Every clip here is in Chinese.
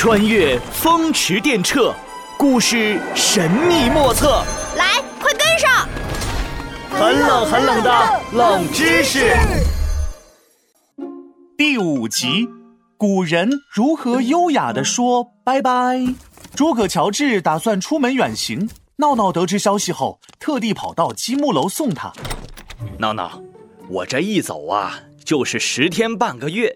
穿越风驰电掣，故事神秘莫测。来，快跟上！很冷很冷的冷知识。第五集：古人如何优雅的说拜拜？诸葛乔治打算出门远行，闹闹得知消息后，特地跑到积木楼送他。闹闹，我这一走啊，就是十天半个月。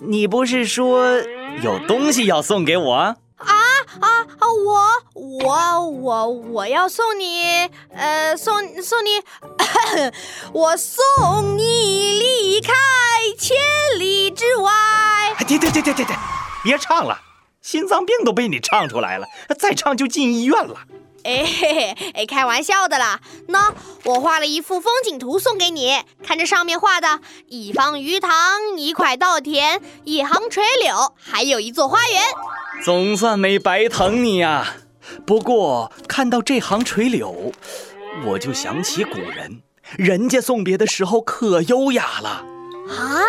你不是说有东西要送给我？啊啊啊！我我我我要送你，呃，送送你，我送你离开千里之外。停停停停停停，别唱了，心脏病都被你唱出来了，再唱就进医院了。哎嘿嘿，哎，开玩笑的啦。那我画了一幅风景图送给你，看这上面画的，一方鱼塘，一块稻田，一行垂柳，还有一座花园。总算没白疼你呀。不过看到这行垂柳，我就想起古人，人家送别的时候可优雅了。啊，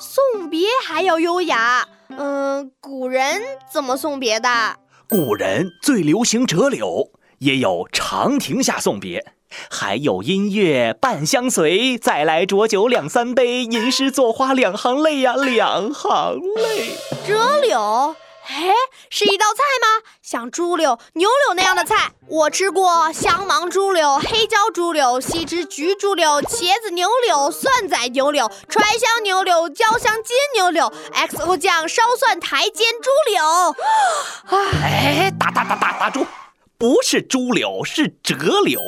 送别还要优雅？嗯，古人怎么送别的？古人最流行折柳。也有长亭下送别，还有音乐伴相随，再来浊酒两三杯，吟诗作画两行泪呀，两行泪。折柳，哎，是一道菜吗？像猪柳、牛柳那样的菜，我吃过香芒猪柳、黑椒猪柳、西枝菊猪柳、茄子牛柳、蒜仔牛柳、川香牛柳、焦香煎牛柳、XO 酱烧蒜苔煎猪柳。哎，打打打打打住！不是朱柳，是折柳，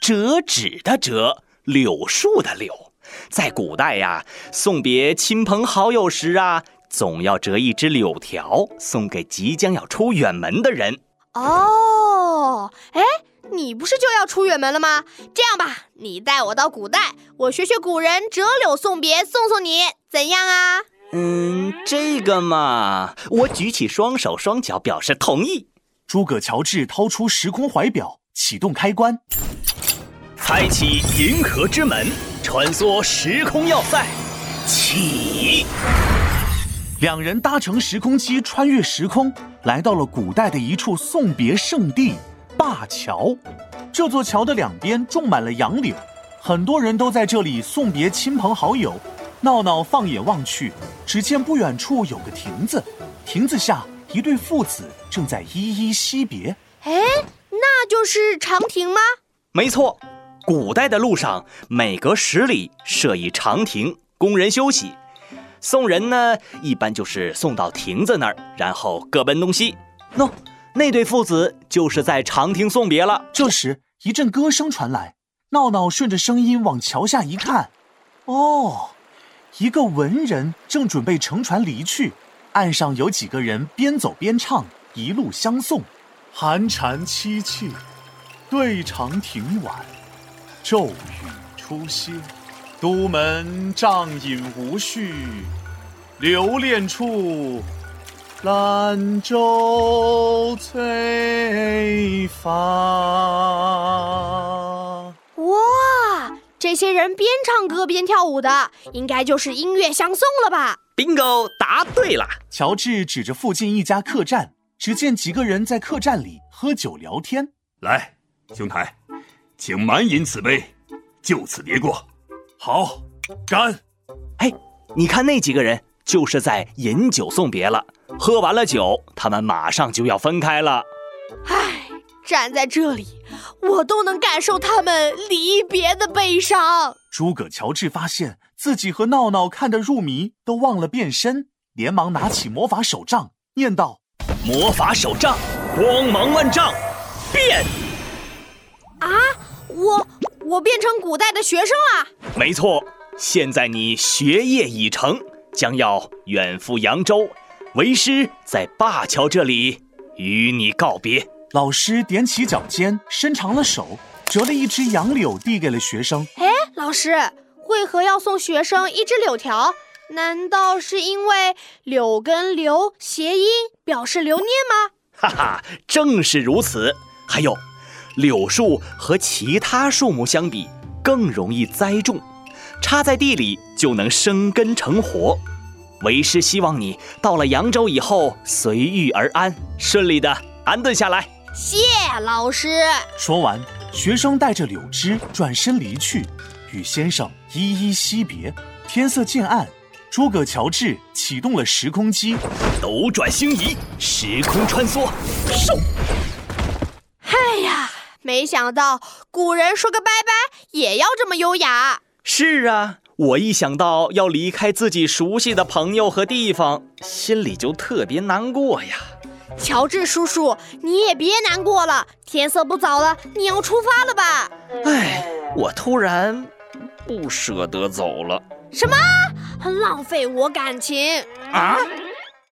折纸的折，柳树的柳。在古代呀，送别亲朋好友时啊，总要折一枝柳条送给即将要出远门的人。哦，哎，你不是就要出远门了吗？这样吧，你带我到古代，我学学古人折柳送别，送送你，怎样啊？嗯，这个嘛，我举起双手双脚表示同意。诸葛乔治掏出时空怀表，启动开关，开启银河之门，穿梭时空要塞，起！两人搭乘时空机穿越时空，来到了古代的一处送别圣地——灞桥。这座桥的两边种满了杨柳，很多人都在这里送别亲朋好友。闹闹放眼望去，只见不远处有个亭子，亭子下。一对父子正在依依惜别。哎，那就是长亭吗？没错，古代的路上每隔十里设一长亭，供人休息。送人呢，一般就是送到亭子那儿，然后各奔东西。喏，那对父子就是在长亭送别了。这时，一阵歌声传来，闹闹顺着声音往桥下一看，哦，一个文人正准备乘船离去。岸上有几个人边走边唱，一路相送。寒蝉凄切，对长亭晚，骤雨初歇。都门帐饮无绪，留恋处，兰舟催发。哇，这些人边唱歌边跳舞的，应该就是音乐相送了吧？bingo，答对了。乔治指着附近一家客栈，只见几个人在客栈里喝酒聊天。来，兄台，请满饮此杯，就此别过。好，干！哎，你看那几个人，就是在饮酒送别了。喝完了酒，他们马上就要分开了。唉，站在这里，我都能感受他们离别的悲伤。诸葛乔治发现。自己和闹闹看得入迷，都忘了变身，连忙拿起魔法手杖，念道：“魔法手杖，光芒万丈，变！”啊，我我变成古代的学生了。没错，现在你学业已成，将要远赴扬州，为师在灞桥这里与你告别。老师踮起脚尖，伸长了手，折了一枝杨柳，递给了学生。哎，老师。为何要送学生一只柳条？难道是因为柳跟留谐音，表示留念吗？哈哈，正是如此。还有，柳树和其他树木相比，更容易栽种，插在地里就能生根成活。为师希望你到了扬州以后随遇而安，顺利的安顿下来。谢老师。说完，学生带着柳枝转身离去，与先生依依惜别。天色渐暗，诸葛乔治启动了时空机，斗转星移，时空穿梭，嗖！哎呀，没想到古人说个拜拜也要这么优雅。是啊，我一想到要离开自己熟悉的朋友和地方，心里就特别难过呀。乔治叔叔，你也别难过了，天色不早了，你要出发了吧？哎，我突然不舍得走了。什么？很浪费我感情啊？